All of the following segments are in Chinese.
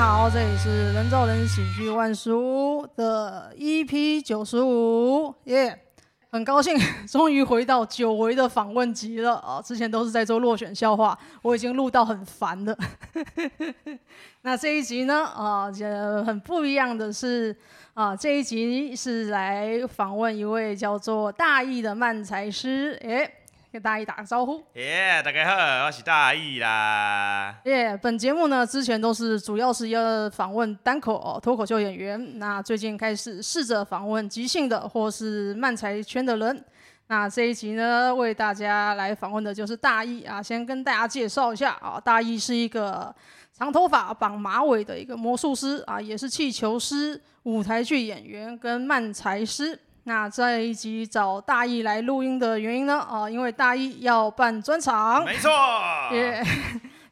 好，这里是人造人喜剧万事屋的 EP 九十五，耶！很高兴终于回到久违的访问集了啊！之前都是在做落选笑话，我已经录到很烦了。那这一集呢，啊，很不一样的是啊，这一集是来访问一位叫做大义的漫才师，诶。跟大义打个招呼。耶，yeah, 大家好，我是大义啦。耶，yeah, 本节目呢，之前都是主要是要访问单口哦脱口秀演员，那最近开始试着访问即兴的或是漫才圈的人。那这一集呢，为大家来访问的就是大义啊，先跟大家介绍一下啊，大义是一个长头发绑马尾的一个魔术师啊，也是气球师、舞台剧演员跟漫才师。那这一集找大义来录音的原因呢？啊，因为大义要办专场。没错。耶，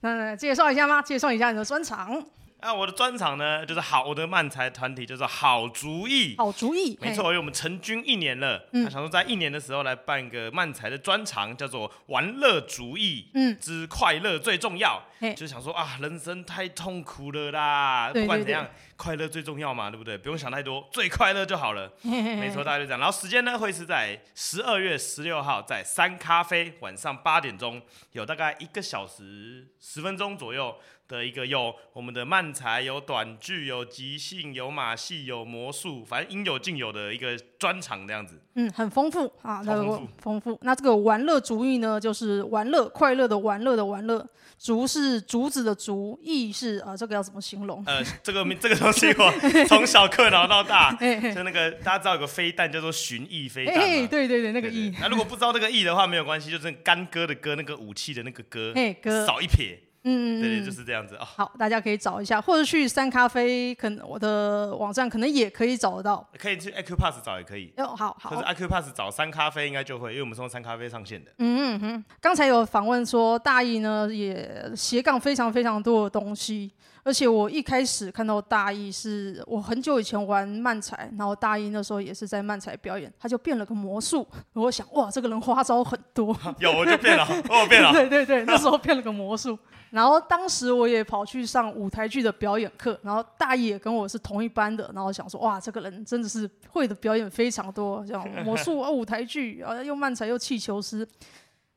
那介绍一下吗？介绍一下你的专场。啊，我的专场呢，就是好，我的漫才团体就是好主意。好主意，没错，因为我们成军一年了，嗯，想说在一年的时候来办一个漫才的专场，叫做玩乐主义，嗯，之快乐最重要。嘿就想说啊，人生太痛苦了啦，不管怎样，快乐最重要嘛，对不对？不用想太多，最快乐就好了。嘿嘿嘿没错，大家就这样。然后时间呢，会是在十二月十六号，在三咖啡晚上八点钟，有大概一个小时十分钟左右。的一个有我们的漫才，有短剧，有即兴，有马戏，有魔术，反正应有尽有的一个专场这样子。嗯，很丰富啊，那个丰富，那这个玩乐竹艺呢，就是玩乐，快乐的玩乐的玩乐。竹是竹子的竹，艺是啊，这个要怎么形容？呃，这个 这个东西我 从小嗑脑到大，就那个大家知道有个飞弹叫做寻艺飞弹。哎，对对对，那个艺。那如果不知道这个艺的话，没有关系，就是干戈的戈，那个武器的那个戈，哎戈少一撇。嗯，对，就是这样子哦。好，大家可以找一下，或者去三咖啡，可能我的网站可能也可以找得到。可以去 Accupass 找也可以。哦，好好。可是 Accupass 找三咖啡应该就会，因为我们是从三咖啡上线的。嗯嗯哼，刚才有访问说大义呢也斜杠非常非常多的东西，而且我一开始看到大义是我很久以前玩漫才，然后大义那时候也是在漫才表演，他就变了个魔术，我想哇，这个人花招很多。有我就变了，我变了。对对对，那时候变了个魔术。然后当时我也跑去上舞台剧的表演课，然后大义也跟我是同一班的，然后想说哇，这个人真的是会的表演非常多，像魔术啊、舞台剧啊，又漫才又气球师。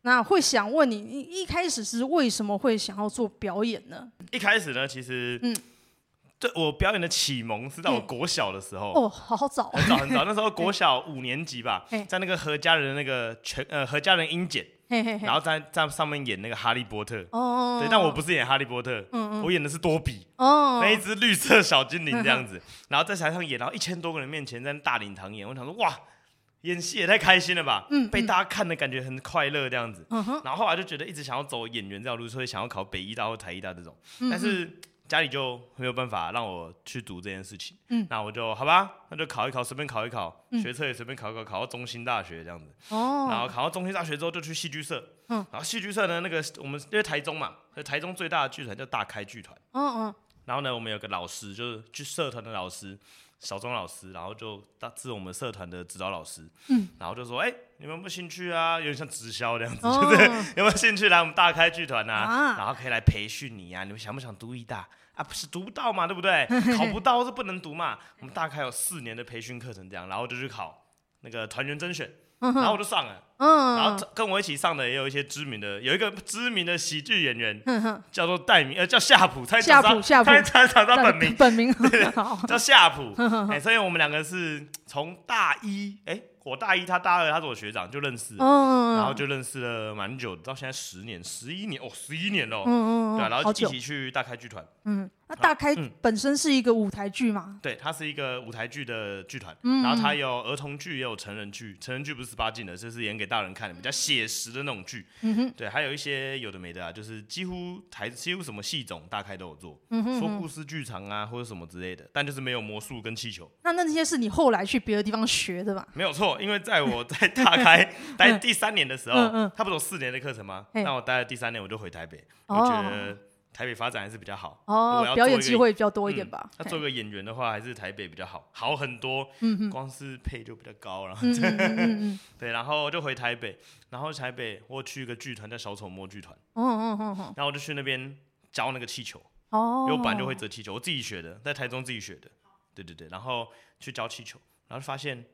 那会想问你，你一开始是为什么会想要做表演呢？一开始呢，其实嗯，对我表演的启蒙是在我国小的时候哦，好好早，很早很早，那时候国小五年级吧，在那个何家人的那个全呃何家人英检。嘿嘿嘿，然后在在上面演那个哈利波特，哦，对，但我不是演哈利波特，嗯嗯，我演的是多比，哦，那一只绿色小精灵这样子，然后在台上演，然后一千多个人面前在大礼堂演，我想说哇，演戏也太开心了吧，嗯，被大家看的感觉很快乐这样子，嗯哼，然后后来就觉得一直想要走演员这条路，所以想要考北艺大或台艺大这种，但是。家里就没有办法让我去读这件事情，嗯，那我就好吧，那就考一考，随便考一考，嗯、学测也随便考一考，考到中心大学这样子，哦，然后考到中心大学之后就去戏剧社，嗯，然后戏剧社呢，那个我们因为台中嘛，台中最大的剧团叫大开剧团，嗯嗯，然后呢，我们有个老师就是去社团的老师。小钟老师，然后就当是我们社团的指导老师，嗯，然后就说，哎、欸，你们有没有兴趣啊？有点像直销这样子，哦、不 对有没有兴趣来我们大开剧团啊？啊然后可以来培训你啊？你们想不想读艺大啊？不是读不到嘛，对不对？考不到是不能读嘛。我们大概有四年的培训课程这样，然后就去考那个团员甄选。然后我就上了，嗯然后跟我一起上的也有一些知名的，有一个知名的喜剧演员，叫做戴明，呃，叫夏普，他夏普，夏普，他他他本名，本名 叫夏普，哎，所以我们两个是从大一，哎。我大一，他大二，他是我学长，就认识，然后就认识了蛮久，到现在十年、十一年哦，十一年了，嗯嗯对，然后一起去大开剧团，嗯，那大开本身是一个舞台剧嘛？对，它是一个舞台剧的剧团，然后它有儿童剧，也有成人剧，成人剧不是十八禁的，这是演给大人看的，比较写实的那种剧，嗯哼，对，还有一些有的没的啊，就是几乎台几乎什么戏种大开都有做，嗯哼，说故事剧场啊或者什么之类的，但就是没有魔术跟气球。那那些是你后来去别的地方学的吧？没有错。因为在我在大开 待第三年的时候，他不是有四年的课程吗？那我待了第三年，我就回台北。我觉得台北发展还是比较好。哦，表演机会比较多一点吧。那做个演员的话，还是台北比较好，好很多。嗯光是配就比较高了。对，然后就回台北，然后台北我去一个剧团叫小丑摸剧团。然后我就去那边教那个气球。哦，因为我本来就会折气球，我自己学的，在台中自己学的，对对对，然后去教气球，然后发现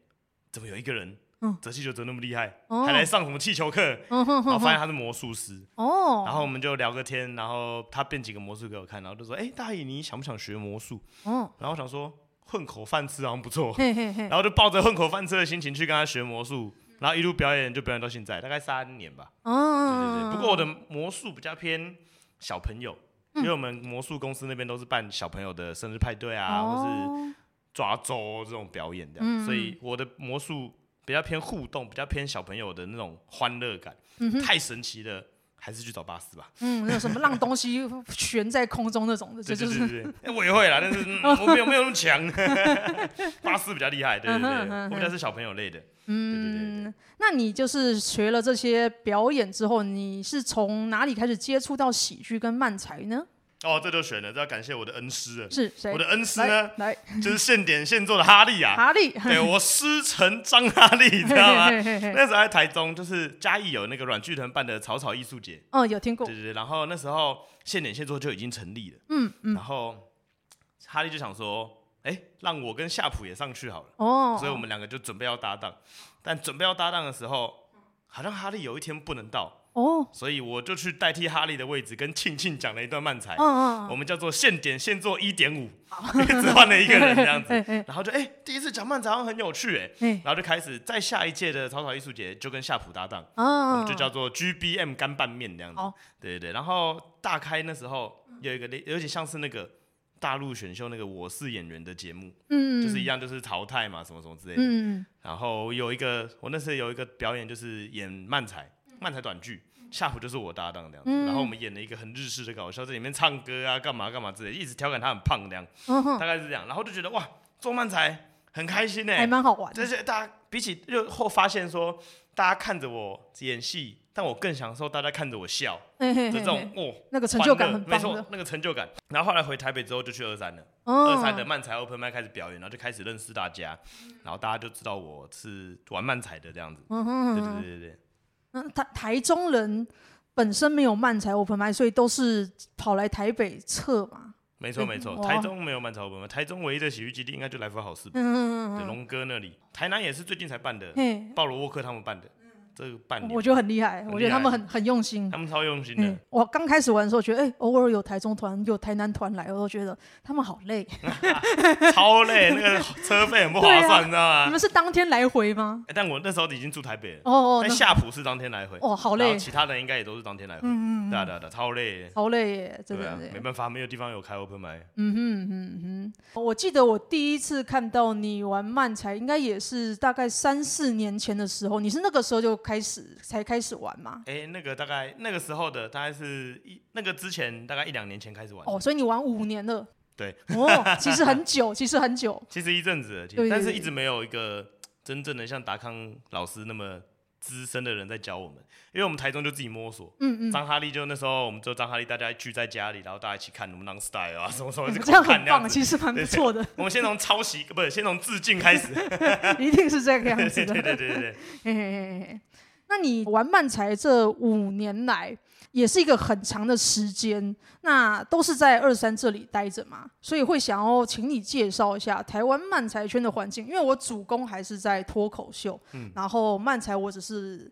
怎么有一个人。折气球折那么厉害，还来上什么气球课？然后发现他是魔术师。哦，然后我们就聊个天，然后他变几个魔术给我看，然后就说：“哎，大爷，你想不想学魔术？”哦，然后我想说混口饭吃好像不错，然后就抱着混口饭吃的心情去跟他学魔术，然后一路表演就表演到现在，大概三年吧。哦，对对对。不过我的魔术比较偏小朋友，因为我们魔术公司那边都是办小朋友的生日派对啊，或是抓周这种表演的，所以我的魔术。比较偏互动，比较偏小朋友的那种欢乐感，嗯、太神奇的，还是去找巴斯吧。嗯，那什么 让东西悬在空中那种的，这就是。我也会啦，但是、嗯、我没有没有那么强。巴斯比较厉害，对对对，嗯、哼哼我比较是小朋友类的。嗯，对对对，那你就是学了这些表演之后，你是从哪里开始接触到喜剧跟漫才呢？哦，这就选了，这要感谢我的恩师了。是谁？我的恩师呢？来，就是现点现做的哈利啊。哈利，对我师承张哈利，你知道吗？那时候在台中，就是嘉义有那个软剧团办的草草艺术节。哦，有听过。对对对，然后那时候现点现做就已经成立了。嗯嗯。然后哈利就想说，哎，让我跟夏普也上去好了。哦。所以我们两个就准备要搭档，但准备要搭档的时候，好像哈利有一天不能到。哦，所以我就去代替哈利的位置，跟庆庆讲了一段漫才。嗯嗯，我们叫做现点现做一点五，只 换了一个人这样子。然后就哎，第一次讲漫才好像很有趣哎。然后就开始在下一届的草草艺术节就跟夏普搭档，我们就叫做 GBM 干拌面这样子。对对对。然后大开那时候有一个有点像是那个大陆选秀那个我是演员的节目，嗯，就是一样就是淘汰嘛，什么什么之类的。嗯。然后有一个我那时候有一个表演就是演漫才。漫才短剧，夏普就是我搭档这样子，嗯、然后我们演了一个很日式的搞笑，在里面唱歌啊，干嘛干嘛之类，一直调侃他很胖这样，嗯、大概是这样，然后就觉得哇，做漫才很开心呢、欸，还蛮好玩。就是大家比起就后发现说，大家看着我演戏，但我更享受大家看着我笑，嘿嘿嘿这种哦，那个成就感很棒，没错，那个成就感。然后后来回台北之后就去二三了，哦、二三的漫才 open 麦开始表演，然后就开始认识大家，然后大家就知道我是玩漫才的这样子，嗯、哼哼。对对对对对。台台中人本身没有漫才 open 麦，所以都是跑来台北测嘛。没错没错，台中没有漫才 open 麦，台中唯一的喜剧基地应该就来福好事。嗯嗯嗯。龙哥那里，台南也是最近才办的，鲍罗沃克他们办的。这个半年，我觉得很厉害，我觉得他们很很用心，他们超用心的。我刚开始玩的时候，觉得哎，偶尔有台中团、有台南团来，我都觉得他们好累，超累，那个车费很不划算，你知道吗？你们是当天来回吗？但我那时候已经住台北了，哦哦，但夏普是当天来回，哦，好累。其他人应该也都是当天来回，嗯嗯，对啊对啊，超累，超累耶，真的，没办法，没有地方有开 open 麦。嗯哼嗯哼，我记得我第一次看到你玩漫才，应该也是大概三四年前的时候，你是那个时候就开始才。开始玩嘛？哎、欸，那个大概那个时候的，大概是一那个之前大概一两年前开始玩。哦，所以你玩五年了。对，哦，其实很久，其实很久，其实一阵子了，但是一直没有一个真正的像达康老师那么资深的人在教我们，因为我们台中就自己摸索。嗯嗯。张哈利就那时候，我们就张哈利，大家聚在家里，然后大家一起看我们 Non Style 啊，什么什么，这样很棒，其实蛮不错的。我们先从抄袭，不是先从致敬开始，一定是这个样子的。对对对对对。嘿嘿嘿。那你玩漫才这五年来，也是一个很长的时间，那都是在二三这里待着嘛，所以会想要请你介绍一下台湾漫才圈的环境，因为我主攻还是在脱口秀，嗯，然后漫才我只是。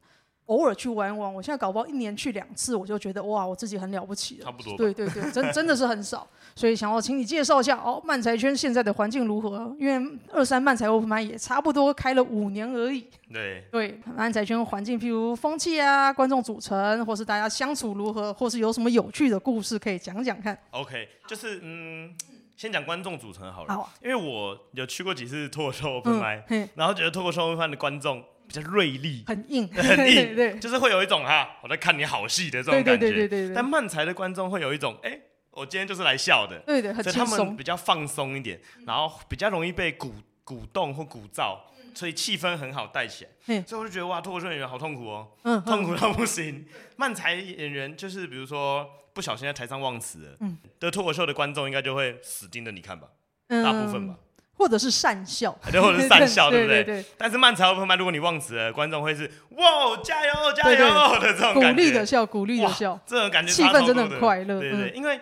偶尔去玩玩，我现在搞不好一年去两次，我就觉得哇，我自己很了不起了。差不多。对对对，真真的是很少，所以想要请你介绍一下哦，漫才圈现在的环境如何？因为二三漫才 open 麦也差不多开了五年而已。对对，漫才圈环境，譬如风气啊，观众组成，或是大家相处如何，或是有什么有趣的故事可以讲讲看。OK，就是嗯，先讲观众组成好了。好。因为我有去过几次脱口秀 open 麦，嗯，然后觉得脱口秀 open 麦的观众。比较锐利，很硬，很硬，对，就是会有一种哈，我在看你好戏的这种感觉。对对对对。但漫才的观众会有一种，哎，我今天就是来笑的，对对，很轻松。所以他们比较放松一点，然后比较容易被鼓鼓动或鼓噪，所以气氛很好带起来。所以我就觉得哇，脱口秀演员好痛苦哦，痛苦到不行。漫才演员就是比如说不小心在台上忘词了，嗯，的脱口秀的观众应该就会死盯着你看吧，大部分吧。或者是善笑，对，或者是善笑，对不对？对对。但是慢才 open 麦，如果你忘词了，观众会是哇，加油，加油的这种鼓励的笑，鼓励的笑，这种感觉，气氛真的很快乐。对对，因为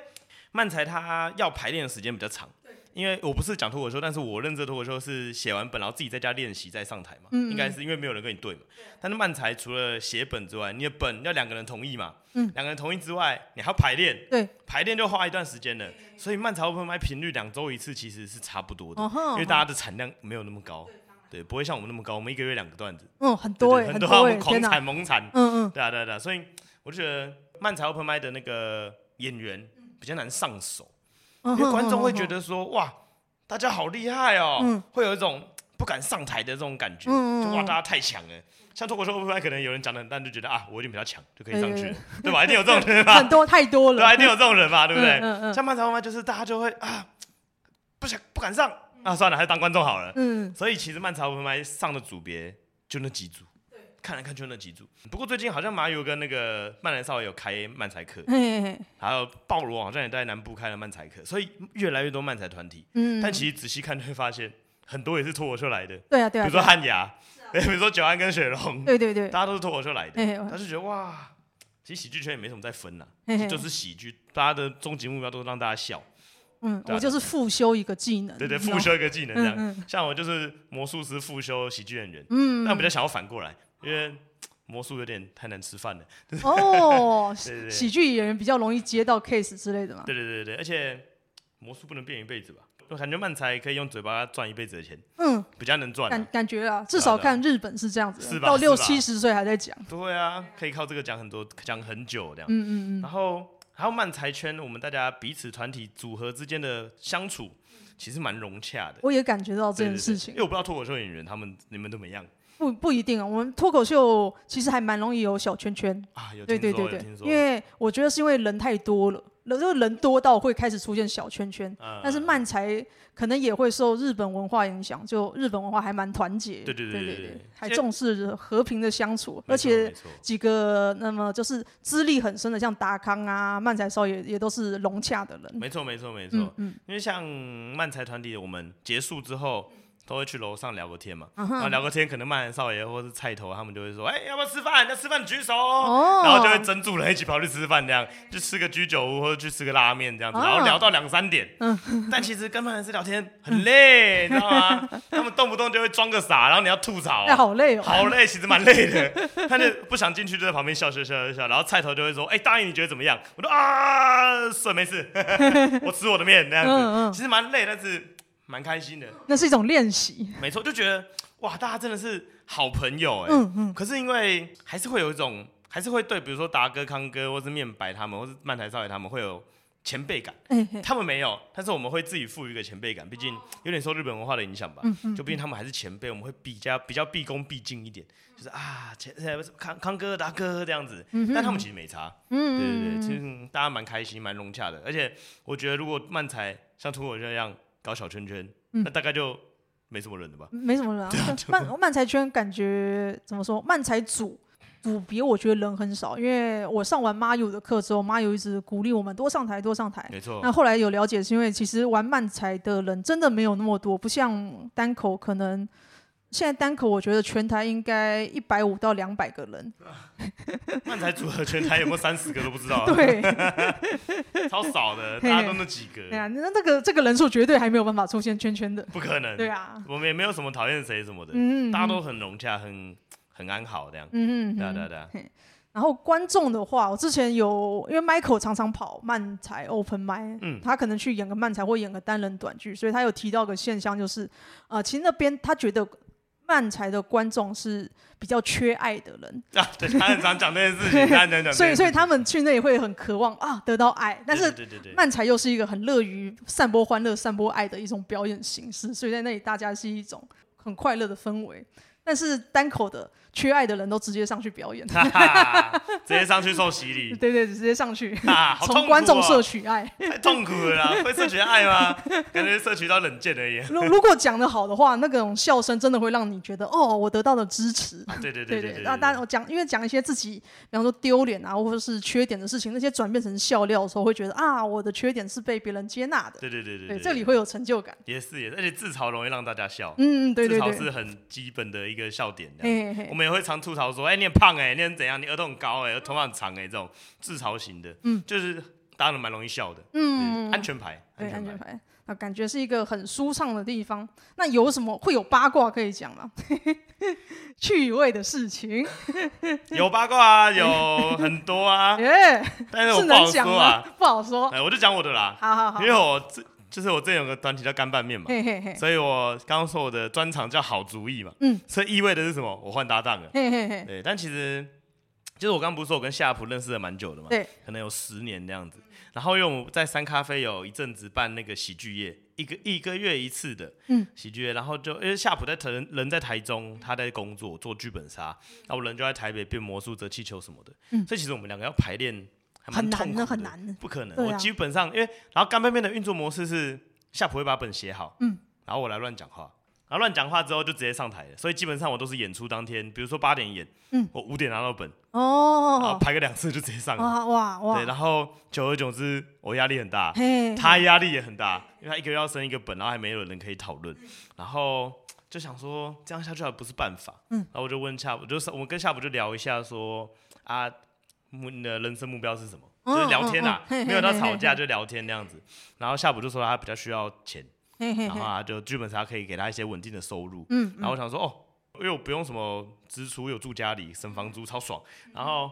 慢才他要排练的时间比较长。因为我不是讲脱口秀，但是我认知脱口秀是写完本，然后自己在家练习再上台嘛。嗯嗯应该是因为没有人跟你对嘛。但是漫才除了写本之外，你的本要两个人同意嘛。嗯。两个人同意之外，你还要排练。对。排练就花一段时间了，所以漫才 open mic 频率两周一次其实是差不多的。哦、因为大家的产量没有那么高，对，不会像我们那么高。我们一个月两个段子。嗯，很多哎，很多我们狂产猛产。嗯嗯。对啊对啊对啊，所以我就觉得漫才 open mic 的那个演员比较难上手。因为观众会觉得说哇，大家好厉害哦，嗯、会有一种不敢上台的这种感觉，嗯、就哇，大家太强了。像脱口秀可能有人讲的很淡，就觉得啊，我一定比较强，就可以上去，欸、对吧？一定有这种人吧？很多太多了，对，一定有这种人嘛，对不对？嗯嗯嗯、像漫才就是大家就会啊，不想不敢上，啊，算了，还是当观众好了。嗯，所以其实漫才上的组别就那几组。看来看去那几组，不过最近好像马友跟那个曼联少爷有开漫才课，还有暴罗好像也在南部开了漫才课，所以越来越多漫才团体。嗯，但其实仔细看就会发现，很多也是脱口秀来的。对啊对啊。比如说汉雅，比如说九安跟雪龙。对对对。大家都是脱口秀来的。他就觉得哇，其实喜剧圈也没什么在分呐，就是喜剧，大家的终极目标都是让大家笑。嗯，我就是复修一个技能。对对，复修一个技能这样。像我就是魔术师复修喜剧演员。嗯。但我比较想要反过来。因为魔术有点太难吃饭了。哦，喜剧演员比较容易接到 case 之类的嘛。对对对对，而且魔术不能变一辈子吧？我感觉漫才可以用嘴巴赚一辈子的钱。嗯，比较能赚。感感觉啊，至少看日本是这样子，是吧？到六七十岁还在讲。对啊，可以靠这个讲很多，讲很久这样。嗯嗯嗯。然后还有漫才圈，我们大家彼此团体组合之间的相处，其实蛮融洽的。我也感觉到这件事情。因为我不知道脱口秀演员他们你们怎么样。不不一定啊，我们脱口秀其实还蛮容易有小圈圈。啊，有对对对对，因为我觉得是因为人太多了，人就人多到会开始出现小圈圈。嗯、但是漫才可能也会受日本文化影响，就日本文化还蛮团结，对对对对对，还重视和平的相处，而且几个那么就是资历很深的，像达康啊、漫才少爷也都是融洽的人。没错没错没错，嗯，嗯。因为像漫才团体，我们结束之后。都会去楼上聊个天嘛，然后聊个天，可能漫才少爷或是菜头他们就会说，哎，要不要吃饭？要吃饭举手，然后就会争住人一起跑去吃饭，这样去吃个居酒屋或者去吃个拉面这样子，然后聊到两三点。但其实跟漫才师聊天很累，你知道吗？他们动不动就会装个傻，然后你要吐槽，好累哦，好累，其实蛮累的。他就不想进去，就在旁边笑笑笑笑笑，然后菜头就会说，哎，大弋你觉得怎么样？我说啊，算没事，我吃我的面那样子，其实蛮累，但是。蛮开心的，那是一种练习。没错，就觉得哇，大家真的是好朋友哎。嗯嗯。可是因为还是会有一种，还是会对，比如说达哥、康哥，或是面白他们，或是漫台少爷他们，会有前辈感。他们没有，但是我们会自己赋予一个前辈感。毕竟有点受日本文化的影响吧。嗯嗯。就毕竟他们还是前辈，我们会比较比较毕恭毕敬一点，就是啊，前康康哥、达哥这样子。嗯哼。但他们其实没差。嗯对对对，其实大家蛮开心、蛮融洽的。而且我觉得，如果漫才像脱口秀这样。搞小圈圈，嗯、那大概就没什么人了吧？没什么人啊。漫漫才圈感觉怎么说？漫才组组别我觉得人很少，因为我上完妈友的课之后，妈友一直鼓励我们多上台，多上台。没错。那后来有了解，是因为其实玩漫才的人真的没有那么多，不像单口可能。现在单口，我觉得全台应该一百五到两百个人。漫才组合全台有没有三十个都不知道。对，超少的，大家都那几个。对啊，那那个这个人数绝对还没有办法出现圈圈的。不可能。对啊，我们也没有什么讨厌谁什么的，嗯，大家都很融洽，很很安好这样。嗯嗯，对啊对啊对啊。然后观众的话，我之前有因为 Michael 常常跑漫才 Open Mic，嗯，他可能去演个漫才或演个单人短剧，所以他有提到个现象，就是呃，其实那边他觉得。漫才的观众是比较缺爱的人。啊，对，他很常讲这件事情，所以所以他们去那里会很渴望啊得到爱，但是漫才又是一个很乐于散播欢乐、散播爱的一种表演形式，所以在那里大家是一种很快乐的氛围，但是单口的。缺爱的人都直接上去表演，直接上去受洗礼。对对，直接上去，从观众摄取爱，太痛苦了啦！会摄取爱吗？感觉摄取到冷箭而已。如如果讲的好的话，那种笑声真的会让你觉得，哦，我得到了支持。对对对对。那当然，我讲，因为讲一些自己，比方说丢脸啊，或者是缺点的事情，那些转变成笑料的时候，会觉得啊，我的缺点是被别人接纳的。对对对对。对，这里会有成就感。也是也是，而且自嘲容易让大家笑。嗯，对对对。自嘲是很基本的一个笑点。嘿嘿。也会常吐槽说：“哎、欸，你很胖哎、欸，你很怎样？你额头很高哎、欸，头发很长哎、欸，这种自嘲型的，嗯，就是当然蛮容易笑的。嗯，安全牌，对，安全牌。那感觉是一个很舒畅的地方。那有什么会有八卦可以讲吗？趣味的事情。有八卦啊，有很多啊。耶，但是我不好说啊，不好说。哎，我就讲我的啦。好好好。因为我这就是我这有个团体叫干拌面嘛，嘿嘿嘿，所以我刚刚说我的专长叫好主意嘛。嗯。所以意味的是什么？我换搭档了。对，但其实就是我刚刚不是说我跟夏普认识了蛮久的嘛？对。可能有十年这样子。然后因为我们在三咖啡有一阵子办那个喜剧夜，一个一个月一次的喜剧夜，然后就因为夏普在台人在台中，他在工作做剧本杀，那我人就在台北变魔术、折气球什么的，嗯、所以其实我们两个要排练很难的，很难的，不可能。啊、我基本上因为然后干拌面的运作模式是夏普会把本写好，嗯，然后我来乱讲话。然后乱讲话之后就直接上台了，所以基本上我都是演出当天，比如说八点演，嗯，我五点拿到本，哦，然后排个两次就直接上了，哇哇哇，对，然后久而久之我压力很大，嘿，他压力也很大，因为他一个月要生一个本，然后还没有人可以讨论，然后就想说这样下去还不是办法，嗯，然后我就问夏普，就是我们跟夏普就聊一下说啊，你的人生目标是什么？就是聊天啊，没有到吵架就聊天那样子，然后夏普就说他比较需要钱。然后啊，就剧本杀可以给他一些稳定的收入。嗯，然后我想说，哦，因为我不用什么支出，又住家里，省房租，超爽。然后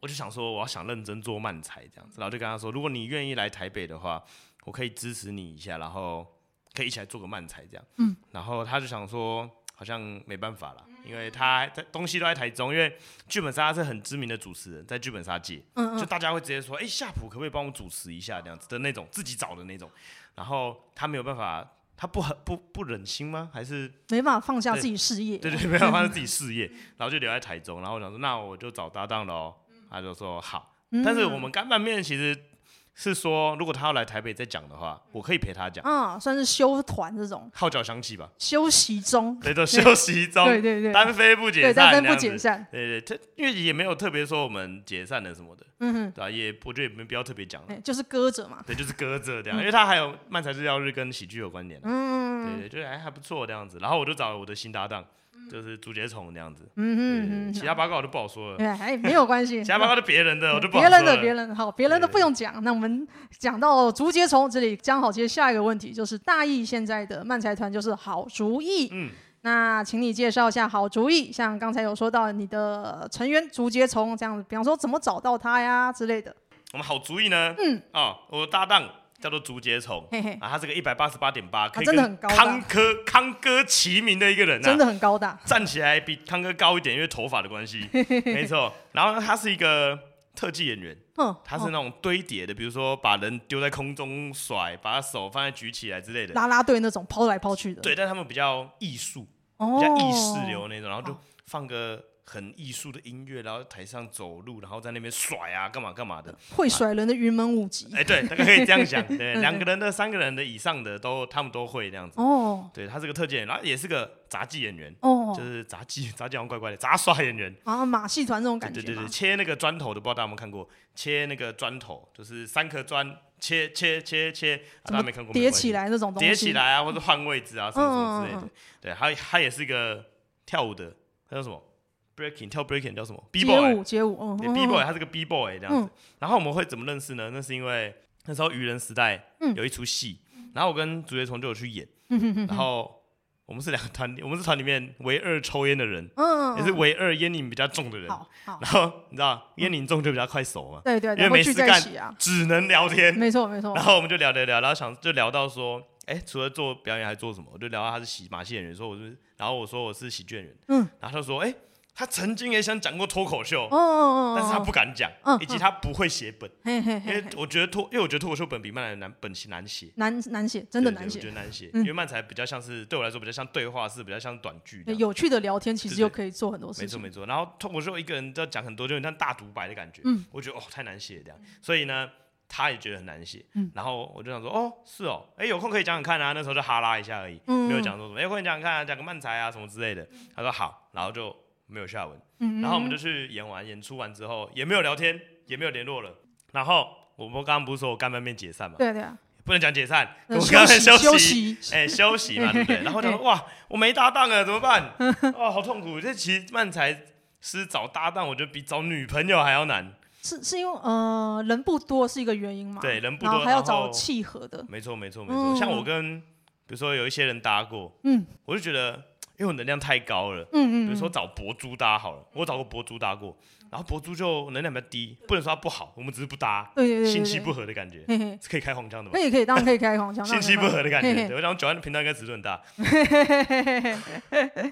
我就想说，我要想认真做漫才这样子。然后就跟他说，如果你愿意来台北的话，我可以支持你一下，然后可以一起来做个漫才这样。嗯，然后他就想说，好像没办法了，因为他在东西都在台中，因为剧本杀是很知名的主持人，在剧本杀界，嗯就大家会直接说，哎，夏普可不可以帮我主持一下这样子的那种，自己找的那种。然后他没有办法，他不很不不忍心吗？还是没办法放下自己事业？对对，没办法放下自己事业，然后就留在台中。然后我想说，那我就找搭档喽。他就说好，但是我们干拌面其实。是说，如果他要来台北再讲的话，我可以陪他讲。嗯，算是休团这种。号角响起吧。休息中。对，都休息中。对对对。单飞不解散。单飞不解散。对对，他因为也没有特别说我们解散了什么的。嗯哼。对啊，也我觉得也没必要特别讲。就是搁着嘛。对，就是搁着这样，因为他还有漫才日曜日跟喜剧有关联。嗯。对对，觉得还还不错这样子，然后我就找了我的新搭档。就是竹节虫那样子，嗯嗯嗯，其他八卦我就不好说了，哎，没有关系，其他八卦是别人的，我就不好说。别人的别人好，别人的不用讲。那我们讲到竹节虫这里，刚好接下一个问题，就是大义现在的漫才团就是好主意，嗯，那请你介绍一下好主意，像刚才有说到你的成员竹节虫这样子，比方说怎么找到他呀之类的。我们好主意呢，嗯，啊，我的搭档。叫做竹节虫，啊，他是个一百八十八点八，可以跟康哥康哥齐名的一个人，真的很高大，站起来比康哥高一点，因为头发的关系，没错。然后他是一个特技演员，他是那种堆叠的，比如说把人丢在空中甩，把手放在举起来之类的，啦啦队那种抛来抛去的。对，但他们比较艺术，比较意识流那种，然后就放个。很艺术的音乐，然后台上走路，然后在那边甩啊，干嘛干嘛的，会甩人的云门舞集。哎，对，大概可以这样讲，对，两个人的、三个人的以上的都，他们都会这样子。哦，对，他是个特技演员，然后也是个杂技演员。哦，就是杂技，杂技好像怪怪的，杂耍演员。啊，马戏团这种感觉。对对对，切那个砖头的，不知道大家有没有看过？切那个砖头，就是三颗砖，切切切切，大家没看过？叠起来那种东西。叠起来啊，或者换位置啊，什么什么之类的。对，他他也是一个跳舞的，他叫什么？breaking 跳 breaking 叫什么？B boy 街舞街舞，嗯，B boy 他是个 B boy 这样子。然后我们会怎么认识呢？那是因为那时候愚人时代有一出戏，然后我跟竹节虫就有去演，然后我们是两个团，我们是团里面唯二抽烟的人，也是唯二烟瘾比较重的人。然后你知道烟瘾重就比较快熟嘛，对对，因为没事干，只能聊天。没错没错。然后我们就聊聊聊，然后想就聊到说，哎，除了做表演还做什么？我就聊到他是喜马戏演员，说我是，然后我说我是喜剧演员，嗯，然后他说，哎。他曾经也想讲过脱口秀哦，但是他不敢讲，以及他不会写本，因为我觉得脱，因为我觉得脱口秀本比漫才难本难写，难难写，真的难写，我觉得难写，因为漫才比较像是对我来说比较像对话式，比较像短剧，有趣的聊天其实就可以做很多事情，没错没错。然后脱口秀一个人都要讲很多，就很像大独白的感觉，我觉得哦太难写这样，所以呢他也觉得很难写，然后我就想说哦是哦，哎有空可以讲讲看啊，那时候就哈拉一下而已，没有讲说什么，哎有空讲讲看啊，讲个漫才啊什么之类的，他说好，然后就。没有下文，嗯、然后我们就去演完，演出完之后也没有聊天，也没有联络了。然后我们刚刚不是说我干拌面解散嘛？对对啊，不能讲解散，我们刚才休息，哎，休息嘛，对不对？然后他说哇，我没搭档了，怎么办？哇，好痛苦。这其实漫才师找搭档，我觉得比找女朋友还要难。是是因为呃人不多是一个原因嘛？对，人不多，还要找契合的。没错没错没错，嗯、像我跟比如说有一些人搭过，嗯，我就觉得因为我能量太高了，嗯嗯，比如说找博猪搭好了，我找过博猪搭过。然后博猪就能量比较低，不能说它不好，我们只是不搭，心气不合的感觉，是可以开黄腔的吗？可以可以，当然可以开黄腔。心气不合的感觉，对我想九安的频道应该尺度很大。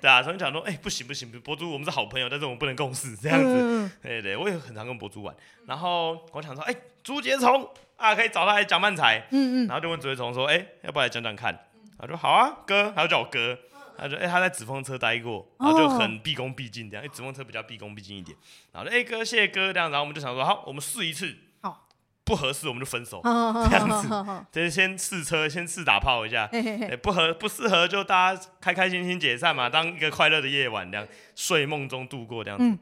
对啊，所以讲说，哎，不行不行，博猪我们是好朋友，但是我们不能共事这样子。对对，我也很常跟博猪玩。然后我想说，哎，竹节虫啊，可以找他来讲漫才。嗯嗯。然后就问竹节虫说，哎，要不要来讲讲看？他说好啊，哥，他就叫我哥。他说：“哎、欸，他在紫风车待过，然后就很毕恭毕敬这样，因为纸风车比较毕恭毕敬一点。然后说：‘哎、欸，哥，谢谢哥。’这样，然后我们就想说：‘好，我们试一次，好，不合适我们就分手，这样子。’就是先试车，先试打炮一下，不合不适合就大家开开心心解散嘛，当一个快乐的夜晚这样，睡梦中度过这样子。嗯、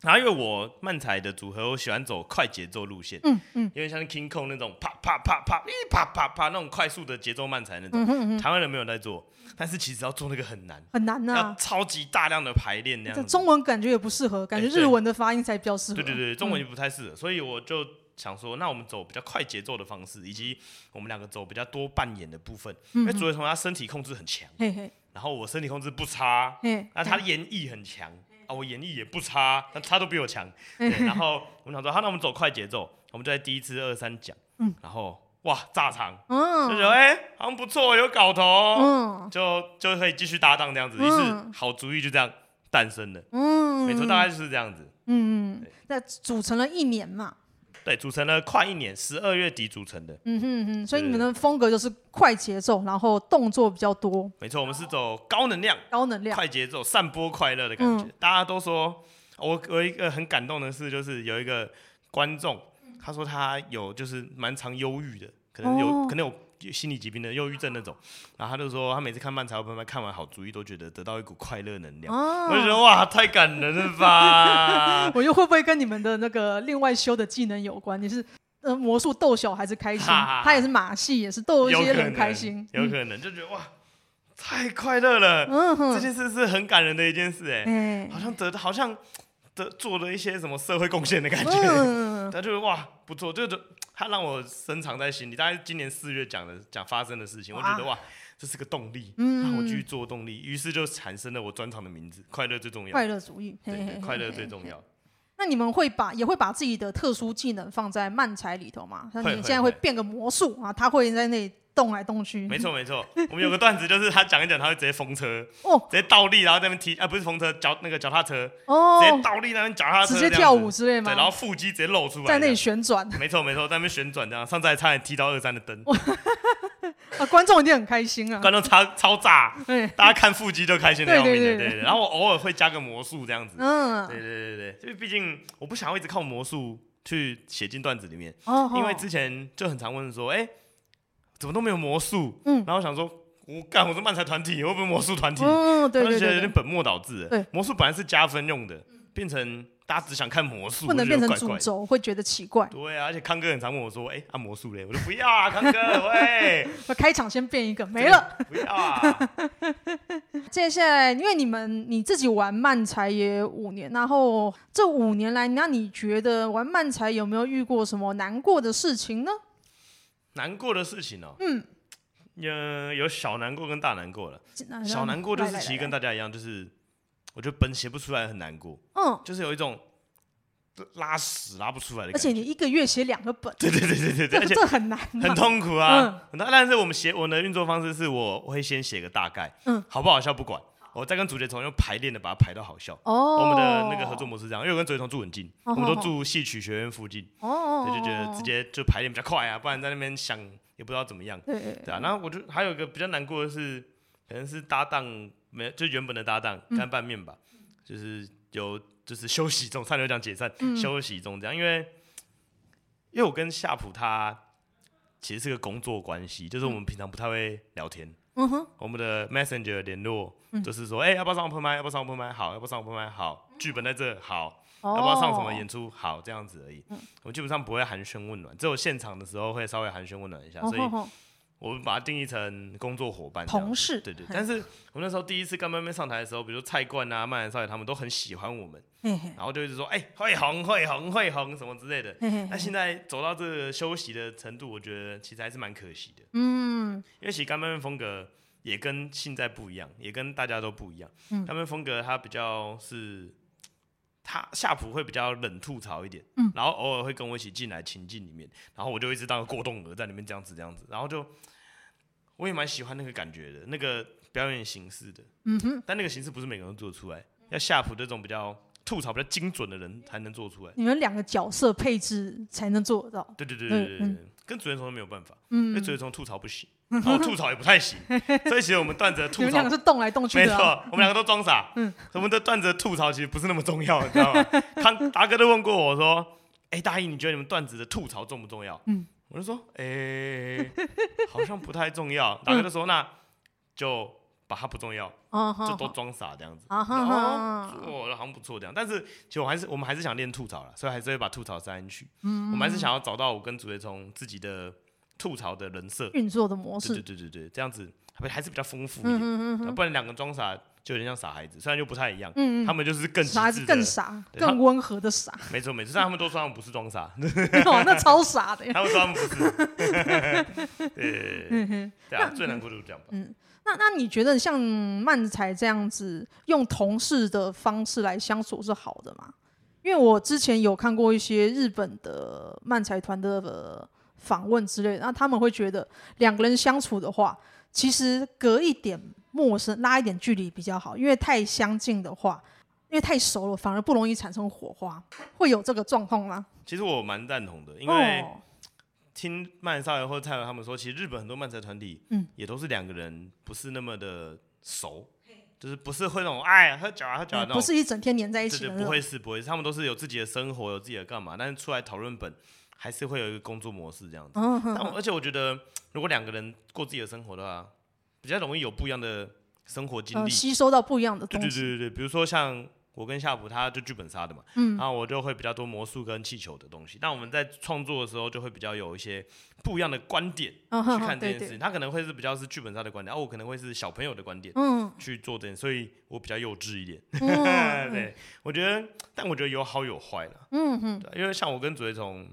然后因为我漫才的组合，我喜欢走快节奏路线，嗯嗯，因为像 King Kong 那种啪啪啪啪，一啪啪啪那种快速的节奏漫才那种，嗯哼嗯哼。台湾人没有在做。”但是其实要做那个很难，很难呐，要超级大量的排练那样。中文感觉也不适合，感觉日文的发音才比较适合。对对对，中文就不太适合，所以我就想说，那我们走比较快节奏的方式，以及我们两个走比较多扮演的部分。因为竹节虫他身体控制很强，然后我身体控制不差，那他的演绎很强啊，我演绎也不差，但他都比我强。然后我们想说，好，那我们走快节奏，我们就在第一次二三讲，然后。哇，炸场，嗯，就觉得哎，好像不错，有搞头，嗯，就就可以继续搭档这样子，于是好主意就这样诞生了，嗯，没错，大概就是这样子，嗯嗯，那组成了一年嘛，对，组成了快一年，十二月底组成的，嗯哼哼，所以你们的风格就是快节奏，然后动作比较多，没错，我们是走高能量，高能量，快节奏，散播快乐的感觉，大家都说，我我一个很感动的事就是有一个观众。他说他有就是蛮常忧郁的，可能有、哦、可能有心理疾病的忧郁症那种，然后他就说他每次看漫才或看完好主意都觉得得到一股快乐能量，哦、我就觉得哇太感人了吧！我又会不会跟你们的那个另外修的技能有关？你是呃魔术逗小孩子开心，哈哈他也是马戏也是逗一些人开心，有可能，有可能就觉得哇太快乐了，这件事是很感人的一件事哎，欸、好像得好像。做了一些什么社会贡献的感觉，嗯、他就哇不错，就他让我深藏在心里。大概今年四月讲的讲发生的事情，我觉得哇，这是个动力，嗯、让我继续做动力。于是就产生了我专场的名字——快乐最重要。快乐主义，对，嘿嘿嘿快乐最重要。那你们会把也会把自己的特殊技能放在漫才里头吗？那你现在会变个魔术啊，他会在那里。动来动去，没错没错。我们有个段子，就是他讲一讲，他会直接封车，哦，直接倒立，然后在那边踢，啊，不是封车，脚那个脚踏车，哦，直接倒立那边脚踏车，直接跳舞之类吗？对，然后腹肌直接露出来，在那里旋转，没错没错，在那边旋转这样，上次还差点踢到二三的灯，啊，观众一定很开心啊，观众超超炸，对，大家看腹肌就开心的要命的，对对。对。然后我偶尔会加个魔术这样子，嗯，对对对对，因为毕竟我不想要一直靠魔术去写进段子里面，哦，因为之前就很常问说，哎。怎么都没有魔术？嗯，然后想说，我干，我是漫才团体，我不是魔术团体，嗯，对对对，觉得有点本末倒置。对，魔术本来是加分用的，变成大家只想看魔术，不能变成主轴，会觉得奇怪。对啊，而且康哥很常问我说，哎，按魔术嘞？我说不要啊，康哥，喂，我开场先变一个，没了，不要啊。接下来，因为你们你自己玩漫才也五年，然后这五年来，那你觉得玩漫才有没有遇过什么难过的事情呢？难过的事情哦，嗯，有有小难过跟大难过了。小难过就是其实跟大家一样，就是我觉得本写不出来很难过，嗯，就是有一种拉屎拉不出来的。而且你一个月写两个本，对对对对对，而且这很难，很痛苦啊。那但是我们写我的运作方式是我会先写个大概，嗯，好不好笑不管。我再跟竹节虫用排练的把它排到好笑。哦，我们的那个合作模式这样，因为我跟竹节虫住很近，我们都住戏曲学院附近。哦，对，就觉得直接就排练比较快啊，不然在那边想也不知道怎么样。对对啊，然后我就还有一个比较难过的是，可能是搭档没就原本的搭档干拌面吧，就是有就是休息中，差点讲解散，休息中这样，因为因为我跟夏普他其实是个工作关系，就是我们平常不太会聊天。嗯哼，我们的 Messenger 联络就是说，哎，要不要上 open mic？要不要上 open mic？好，要不要上 open mic？好，剧本在这，好，要不要上什么演出？好，这样子而已。我基本上不会寒暄问暖，只有现场的时候会稍微寒暄问暖一下。所以我们把它定义成工作伙伴、同事。对对。但是我那时候第一次跟妹妹上台的时候，比如说蔡冠啊、曼兰少爷他们都很喜欢我们，然后就一直说：“哎、欸，会红，会红，会红，什么之类的。”那现在走到这个休息的程度，我觉得其实还是蛮可惜的。嗯，因为其实干妹妹风格也跟现在不一样，也跟大家都不一样。干妹妹风格它比较是。他夏普会比较冷吐槽一点，嗯，然后偶尔会跟我一起进来情境里面，然后我就一直当个过动鹅在里面这样子这样子，然后就我也蛮喜欢那个感觉的，那个表演形式的，嗯哼，但那个形式不是每个人都做出来，要夏普这种比较吐槽比较精准的人才能做出来，你们两个角色配置才能做得到，对对对对对对，嗯、跟主演从没有办法，嗯，跟主演从吐槽不行。然后吐槽也不太行，所以其实我们段子的吐槽，你们两个是动来动去的，没错，我们两个都装傻。嗯，我们的段子的吐槽其实不是那么重要，你知道吗？康达哥都问过我说：“哎，大一，你觉得你们段子的吐槽重不重要？”嗯，我就说：“哎，好像不太重要。”达哥就说：“那就把它不重要，就都装傻这样子。”哦，好像不错这样。但是其实我还是我们还是想练吐槽了，所以还是会把吐槽塞进去。嗯，我们还是想要找到我跟祖叶从自己的。吐槽的人设运作的模式，对对对对，这样子还是比较丰富一点。不然两个装傻就有点像傻孩子，虽然又不太一样。嗯，他们就是更傻子，更傻，更温和的傻。没错没错，但他们都说他们不是装傻。哦，那超傻的。他们说他们不是。对对啊，最难过就是这样吧。嗯，那那你觉得像漫才这样子用同事的方式来相处是好的吗？因为我之前有看过一些日本的漫才团的。访问之类的，那他们会觉得两个人相处的话，其实隔一点陌生，拉一点距离比较好。因为太相近的话，因为太熟了，反而不容易产生火花。会有这个状况吗？其实我蛮赞同的，因为听曼少爷或者蔡和他们说，其实日本很多漫才团体，嗯，也都是两个人不是那么的熟，嗯、就是不是会那种哎喝酒啊喝酒啊那种，不是一整天黏在一起的，不会是不会是，他们都是有自己的生活，有自己的干嘛，但是出来讨论本。还是会有一个工作模式这样子，但而且我觉得，如果两个人过自己的生活的话，比较容易有不一样的生活经历，吸收到不一样的东西。对对对对，比如说像我跟夏普，他就剧本杀的嘛，嗯，然后我就会比较多魔术跟气球的东西。那我们在创作的时候，就会比较有一些不一样的观点去看这件事情。他可能会是比较是剧本杀的观点，而我可能会是小朋友的观点，嗯，去做这件，所以我比较幼稚一点。对，我觉得，但我觉得有好有坏的，嗯哼，因为像我跟祖从。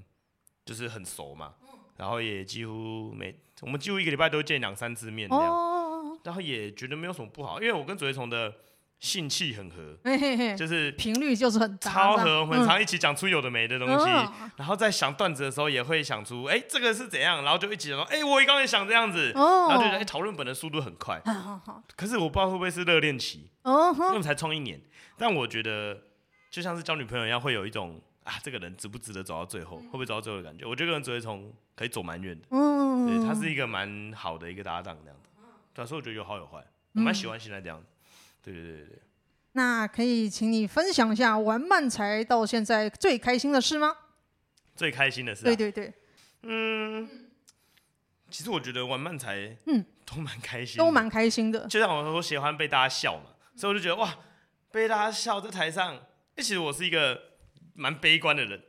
就是很熟嘛，然后也几乎每我们几乎一个礼拜都见两三次面这样，哦、然后也觉得没有什么不好，因为我跟卓越崇的性气很合，嘿嘿嘿。就是频率就是很超合，我们常一起讲出有的没的东西，嗯、然后在想段子的时候也会想出，哎，这个是怎样，然后就一起说，哎，我刚才想这样子，哦、然后就讨论本的速度很快，哦、可是我不知道会不会是热恋期，哦、因为才创一年，但我觉得就像是交女朋友一样，会有一种。啊，这个人值不值得走到最后？会不会走到最后的感觉？我觉得个人只会从可以走蛮远的。嗯，对，他是一个蛮好的一个搭档，那样的。对，所以我觉得有好有坏，我蛮喜欢现在这样。对对对对对。那可以请你分享一下玩漫才到现在最开心的事吗？最开心的事？对对对。嗯，其实我觉得玩漫才，嗯，都蛮开心，都蛮开心的。就像我说，我喜欢被大家笑嘛，所以我就觉得哇，被大家笑在台上。其实我是一个。蛮悲观的人，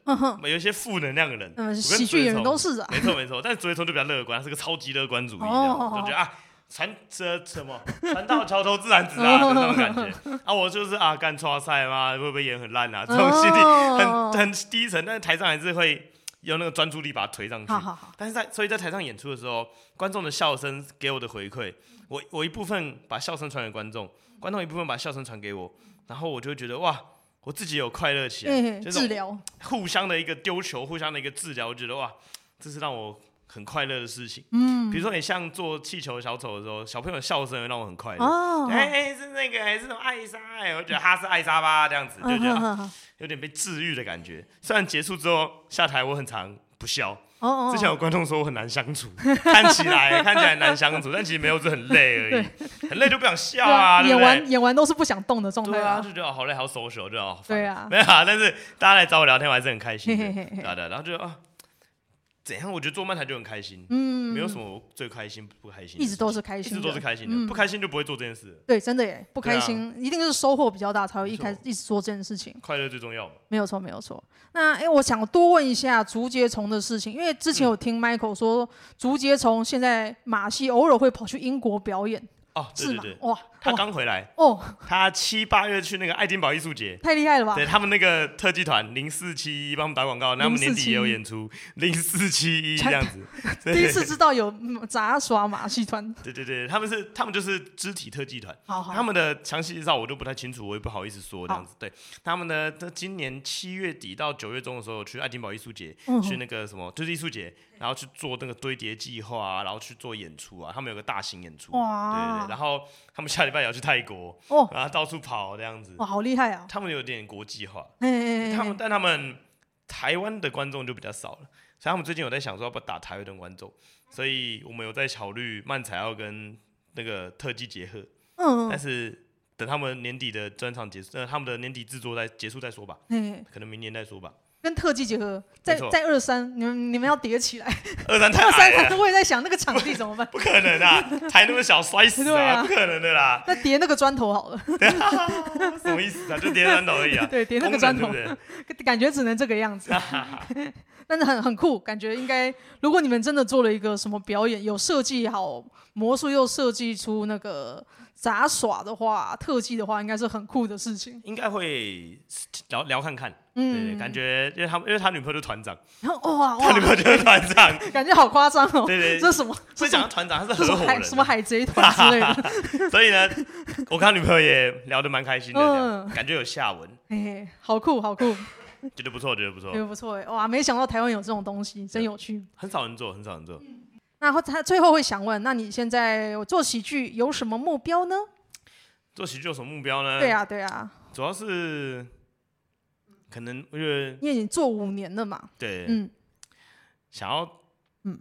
有一些负能量的人，嗯，喜剧演员都是啊，没错没错，但是卓越聪就比较乐观，他是个超级乐观主义，就觉得啊，船这什么？船到桥头自然直啊，那种感觉。啊，我就是啊，干错赛嘛，会不会演很烂啊？这种心理很很低沉，但是台上还是会用那个专注力把它推上去。但是在所以在台上演出的时候，观众的笑声给我的回馈，我我一部分把笑声传给观众，观众一部分把笑声传给我，然后我就会觉得哇。我自己有快乐起来，嗯、就是互相的一个丢球，互相的一个治疗，我觉得哇，这是让我很快乐的事情。嗯，比如说你像做气球小丑的时候，小朋友笑声会让我很快乐。哦，哎、欸，是那个，是那种艾莎，哎，我觉得他是艾莎吧，这样子，就觉得 有点被治愈的感觉。虽然结束之后下台，我很常不笑。哦，之前有观众说我很难相处，看起来 看起来难相处，但其实没有，是很累而已，很累就不想笑啊。演完演完都是不想动的状态。对啊，就觉得好累，好 social，就对啊，没有啊，但是大家来找我聊天，我还是很开心的。对的，然后就啊，怎样？我觉得做漫才就很开心，嗯，没有什么最开心不开心，一直都是开心，一直都是开心的，嗯、不开心就不会做这件事。对，真的耶，不开心、啊、一定是收获比较大才会一开始一直做这件事情。快乐最重要。没有错，没有错。那哎，我想多问一下竹节虫的事情，因为之前有听 Michael 说，嗯、竹节虫现在马戏偶尔会跑去英国表演。哦，对对对，哇，他刚回来哦，他七八月去那个爱丁堡艺术节，太厉害了吧？对他们那个特技团零四七一帮我们打广告，那他们年底也有演出零四七一这样子。第一次知道有杂耍马戏团。对对对，他们是他们就是肢体特技团，好好，他们的详细介绍我都不太清楚，我也不好意思说这样子。对，他们呢这今年七月底到九月中的时候去爱丁堡艺术节，去那个什么就是艺术节。然后去做那个堆叠计划啊，然后去做演出啊，他们有个大型演出，哇对对对，然后他们下礼拜也要去泰国，哦，然后到处跑这样子，哇，好厉害啊！他们有点国际化，嘿嘿嘿嘿，他们但他们台湾的观众就比较少了，所以他们最近有在想说要不要打台湾的观众，所以我们有在考虑漫才要跟那个特技结合，嗯，但是等他们年底的专场结束，呃，他们的年底制作再结束再说吧，嗯，可能明年再说吧。跟特技结合，在在二三，你们你们要叠起来。二三太矮了，我也在想那个场地怎么办？不可能啊，台那么小摔死啊，不可能的啦。那叠那个砖头好了。什么意思啊？就叠砖头而已啊。对，叠那个砖头，感觉只能这个样子。但是很很酷，感觉应该，如果你们真的做了一个什么表演，有设计好魔术，又设计出那个。杂耍的话，特技的话，应该是很酷的事情。应该会聊聊看看，嗯，对，感觉因为他因为他女朋友是团长，然后哇，他女朋友就是团长，感觉好夸张哦。对对，这是什么？不是讲团长，他是合伙人，什么海贼团之类的。所以呢，我跟他女朋友也聊得蛮开心的，感觉有下文。哎，好酷，好酷，觉得不错，觉得不错，觉得不错。哎，哇，没想到台湾有这种东西，真有趣。很少人做，很少人做。那他最后会想问，那你现在做喜剧有什么目标呢？做喜剧有什么目标呢？对啊，对啊，主要是可能因为因为你做五年了嘛，对，嗯，想要嗯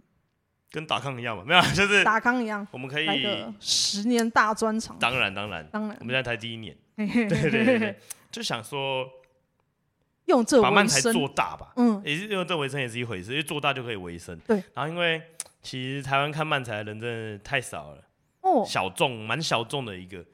跟达康一样嘛，没有，就是达康一样，我们可以十年大专场，当然当然当然，我们现在才第一年，对对对，就想说用这把漫才做大吧，嗯，也是用这维生也是一回事，因为做大就可以维生，对，然后因为其实台湾看漫才的人真的太少了，哦，小众蛮小众的一个。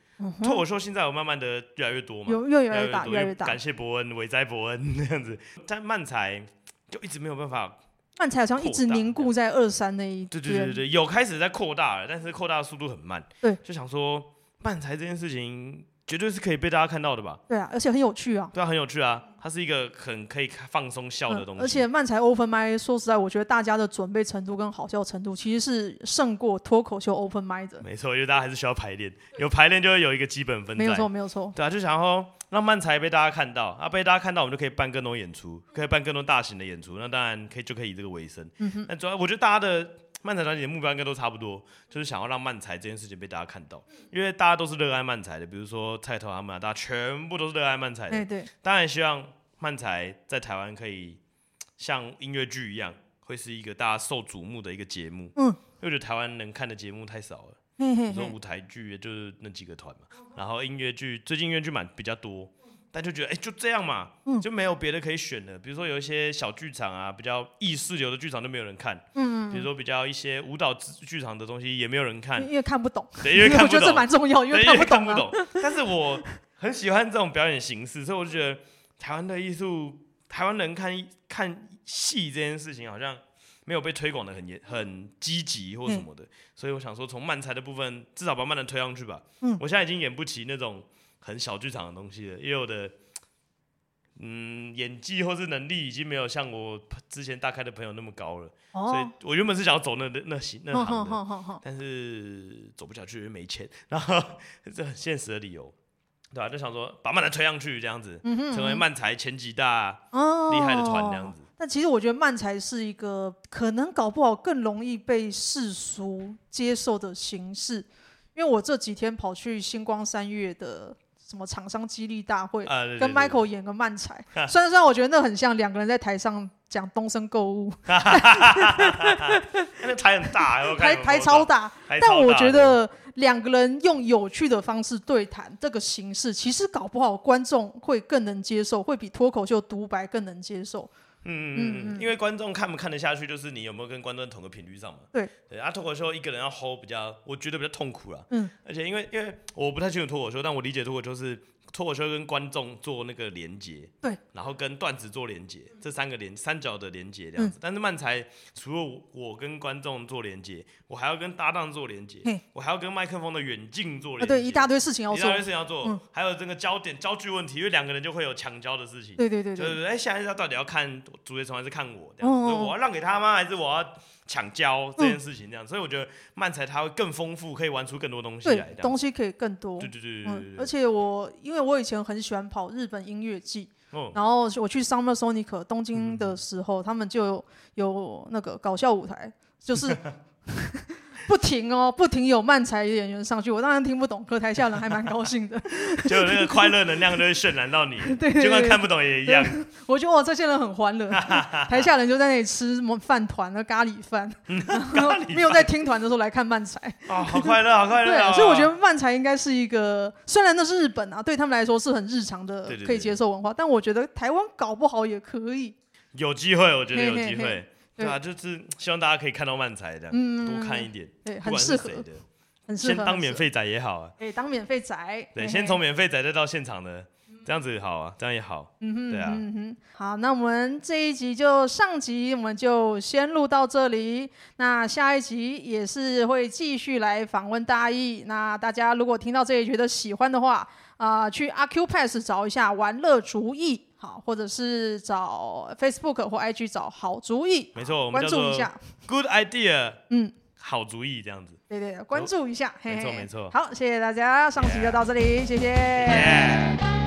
脱口秀现在有慢慢的越来越多嘛，有越来越大，越来越大。感谢伯恩，伟哉伯恩那样子，但漫才就一直没有办法。漫才好像一直凝固在二三那一。对对对对，有开始在扩大了，但是扩大的速度很慢。对，就想说漫才这件事情。绝对是可以被大家看到的吧？对啊，而且很有趣啊。对啊，很有趣啊，它是一个很可以放松笑的东西。而且漫才 open mic，说实在，我觉得大家的准备程度跟好笑程度，其实是胜过脱口秀 open mic 的。没错，因为大家还是需要排练，有排练就会有一个基本分。没有错，没有错。对啊，就想说让漫才被大家看到啊，被大家看到，我们就可以办更多演出，可以办更多大型的演出。那当然可以，就可以以这个为生。嗯哼。那主要我觉得大家的。漫才团体的目标应该都差不多，就是想要让漫才这件事情被大家看到，因为大家都是热爱漫才的，比如说菜头他们啊，大家全部都是热爱漫才的。对对。当然希望漫才在台湾可以像音乐剧一样，会是一个大家受瞩目的一个节目。嗯。因为我觉得台湾能看的节目太少了，你说舞台剧就是那几个团嘛，然后音乐剧最近音乐剧蛮比较多。但就觉得哎、欸，就这样嘛，嗯、就没有别的可以选的。比如说有一些小剧场啊，比较意识流的剧场都没有人看。嗯，比如说比较一些舞蹈剧场的东西也没有人看，因为看不懂。对，因为看不懂。我觉得这蛮重要，因为看不懂，看不懂。但是我很喜欢这种表演形式，所以我就觉得台湾的艺术，台湾人看看戏这件事情好像没有被推广的很严、很积极或什么的。嗯、所以我想说，从漫才的部分，至少把漫才推上去吧。嗯，我现在已经演不起那种。很小剧场的东西了，因为我的嗯演技或是能力已经没有像我之前大开的朋友那么高了，哦、所以我原本是想要走那那那行那行的，哦哦哦哦、但是走不下去，因为没钱，然后 这很现实的理由，对吧、啊？就想说把漫才推上去，这样子，嗯哼嗯哼成为漫才前几大厉害的团这样子。但其实我觉得漫才是一个可能搞不好更容易被世俗接受的形式，因为我这几天跑去星光三月的。什么厂商激励大会，跟 Michael 演个漫才，虽然虽然我觉得那很像两个人在台上讲东升购物，那台很大，台台超大，但我觉得两个人用有趣的方式对谈这个形式，其实搞不好观众会更能接受，会比脱口秀独白更能接受。嗯嗯嗯，因为观众看不看得下去，就是你有没有跟观众同个频率上嘛。对对，啊，脱口秀一个人要 hold 比较，我觉得比较痛苦啦。嗯，而且因为因为我不太清楚脱口秀，但我理解脱口秀是。脱口秀跟观众做那个连接，对，然后跟段子做连接，这三个连三角的连接这样子。嗯、但是漫才除了我跟观众做连接，我还要跟搭档做连接，我还要跟麦克风的远近做连接，对，一大堆事情要做，一大堆事情要做，嗯、还有这个焦点焦距问题，因为两个人就会有抢焦的事情。对对对对，对对对，哎，下一次到底要看主角从还是看我？这样，哦哦我要让给他吗？还是我要？抢胶这件事情这样，嗯、所以我觉得漫才它会更丰富，可以玩出更多东西来。东西可以更多。对对对对，对，而且我因为我以前很喜欢跑日本音乐季，哦、然后我去 Summer Sonic 东京的时候，嗯、他们就有，有那个搞笑舞台，就是。不停哦，不停有漫才演员上去，我当然听不懂，可台下人还蛮高兴的，就有那个快乐能量都会渲染到你，对，就跟看不懂也一样。我觉得哇，这些人很欢乐，台下人就在那里吃什么饭团和咖喱饭，没有在听团的时候来看漫才，哦，好快乐，好快乐。对，所以我觉得漫才应该是一个，虽然那是日本啊，对他们来说是很日常的，可以接受文化，但我觉得台湾搞不好也可以，有机会，我觉得有机会。对啊，就是希望大家可以看到漫才这样，多看一点，对，很适合的，很适合。先当免费仔也好啊，哎，当免费仔，对，先从免费仔再到现场的，这样子也好啊，这样也好，嗯哼，对啊，嗯哼，好，那我们这一集就上集我们就先录到这里，那下一集也是会继续来访问大义，那大家如果听到这里觉得喜欢的话，啊，去阿 Q Pass 找一下玩乐竹艺。好，或者是找 Facebook 或 IG 找好主意，没错，关注一下，Good idea，嗯，好主意这样子，对对，关注一下，没错没错，好，谢谢大家，上集就到这里，谢谢。